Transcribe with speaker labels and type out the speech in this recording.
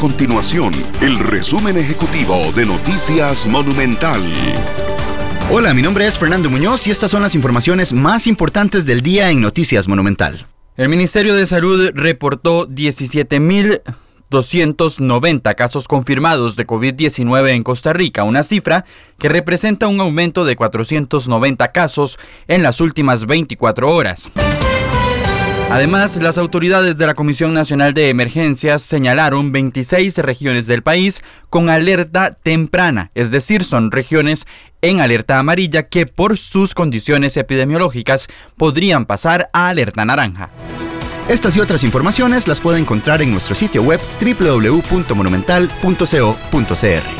Speaker 1: continuación el resumen ejecutivo de Noticias Monumental.
Speaker 2: Hola, mi nombre es Fernando Muñoz y estas son las informaciones más importantes del día en Noticias Monumental.
Speaker 3: El Ministerio de Salud reportó 17.290 casos confirmados de COVID-19 en Costa Rica, una cifra que representa un aumento de 490 casos en las últimas 24 horas. Además, las autoridades de la Comisión Nacional de Emergencias señalaron 26 regiones del país con alerta temprana, es decir, son regiones en alerta amarilla que por sus condiciones epidemiológicas podrían pasar a alerta naranja.
Speaker 2: Estas y otras informaciones las puede encontrar en nuestro sitio web www.monumental.co.cr.